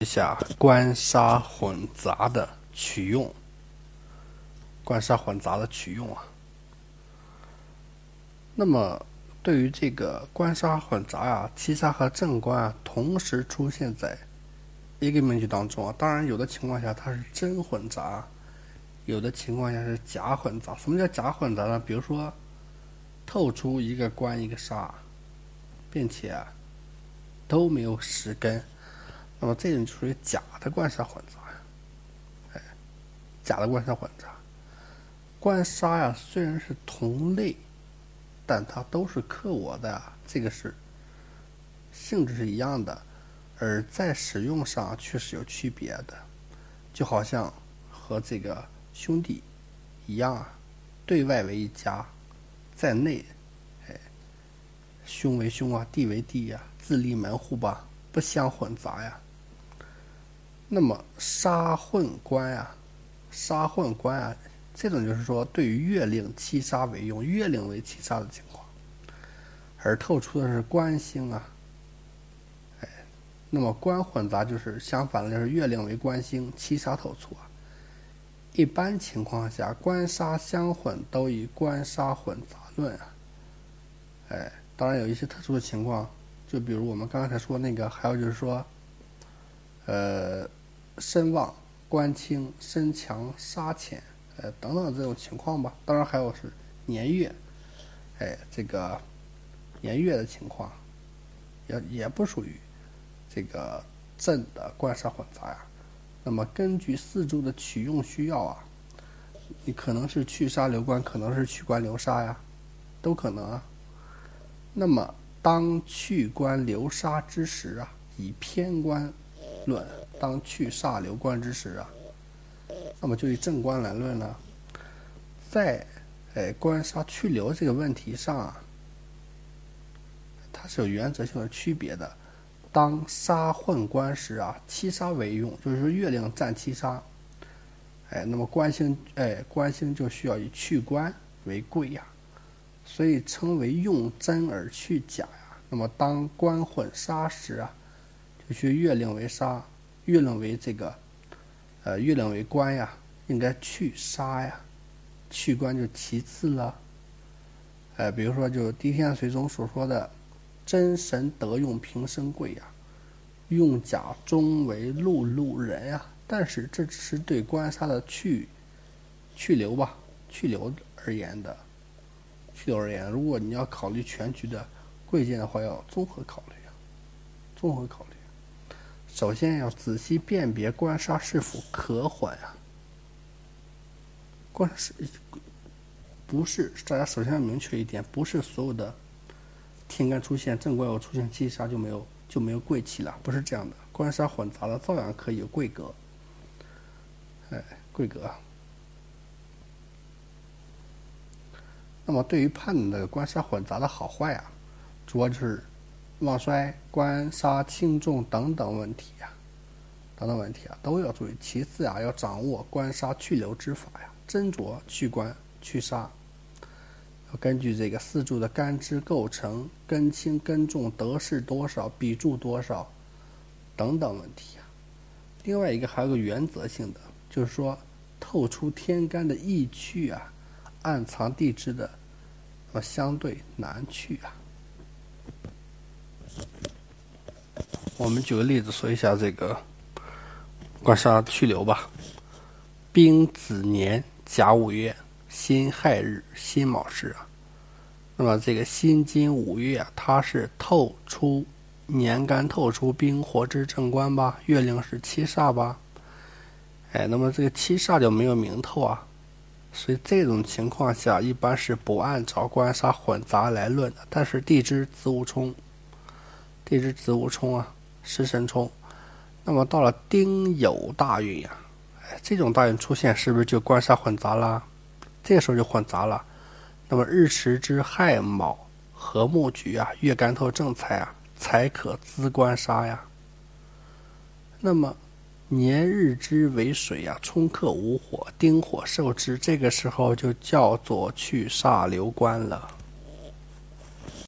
一下官杀混杂的取用，官杀混杂的取用啊。那么，对于这个官杀混杂啊，七杀和正官啊同时出现在一个命局当中啊，当然有的情况下它是真混杂，有的情况下是假混杂。什么叫假混杂呢？比如说透出一个官一个杀，并且都没有实根。那么这种属于假的官杀混杂呀，哎，假的官杀混杂，官杀呀虽然是同类，但它都是克我的，这个是性质是一样的，而在使用上却是有区别的，就好像和这个兄弟一样啊，对外为一家，在内，哎，兄为兄啊，弟为弟呀，自立门户吧，不相混杂呀。那么杀混官啊，杀混官啊，这种就是说对于月令七杀为用，月令为七杀的情况，而透出的是官星啊，哎，那么官混杂就是相反的，就是月令为官星，七杀透出啊。一般情况下，官杀相混都以官杀混杂论啊，哎，当然有一些特殊的情况，就比如我们刚才说那个，还有就是说，呃。身旺官轻身强杀浅，呃等等这种情况吧。当然还有是年月，哎这个年月的情况，也也不属于这个正的官杀混杂呀。那么根据四柱的取用需要啊，你可能是去杀留官，可能是去官留杀呀，都可能啊。那么当去官留杀之时啊，以偏官论。当去煞留官之时啊，那么就以正官来论呢，在哎官杀去留这个问题上啊，它是有原则性的区别的。当杀混官时啊，七杀为用，就是说月令占七杀，哎，那么官星哎官星就需要以去官为贵呀，所以称为用真而去假呀。那么当官混杀时啊，就月令为杀。月令为这个，呃，月令为官呀，应该去杀呀，去官就其次了。呃，比如说就《狄天髓》中所说的“真神得用平生贵呀，用甲终为碌碌人呀”，但是这只是对官杀的去去留吧，去留而言的，去留而言。如果你要考虑全局的贵贱的话，要综合考虑啊，综合考虑。首先要仔细辨别官杀是否可混啊。官杀不是大家首先要明确一点，不是所有的天干出现正官有出现七杀就没有就没有贵气了，不是这样的。官杀混杂了照样可以有贵格，哎，贵格。那么对于判断官杀混杂的好坏啊，主要就是。旺衰、官杀、轻重等等问题呀，等等问题啊，都要注意。其次啊，要掌握官杀去留之法呀，斟酌去官去杀，要根据这个四柱的干支构成、根轻根重、得势多少、比柱多少等等问题啊。另外一个还有个原则性的，就是说透出天干的易去啊，暗藏地支的，呃，相对难去啊。我们举个例子说一下这个官杀去留吧。丙子年甲午月辛亥日辛卯时啊，那么这个辛金五月啊，它是透出年干透出冰火之正官吧？月令是七煞吧？哎，那么这个七煞就没有明透啊，所以这种情况下一般是不按照官杀混杂来论的。但是地支子午冲，地支子午冲啊。食神冲，那么到了丁酉大运呀，哎，这种大运出现是不是就官杀混杂了？这个时候就混杂了。那么日时之亥卯合木局啊，月干透正财啊，才可资官杀呀。那么年日之为水呀，冲克无火，丁火受之，这个时候就叫做去煞留官了。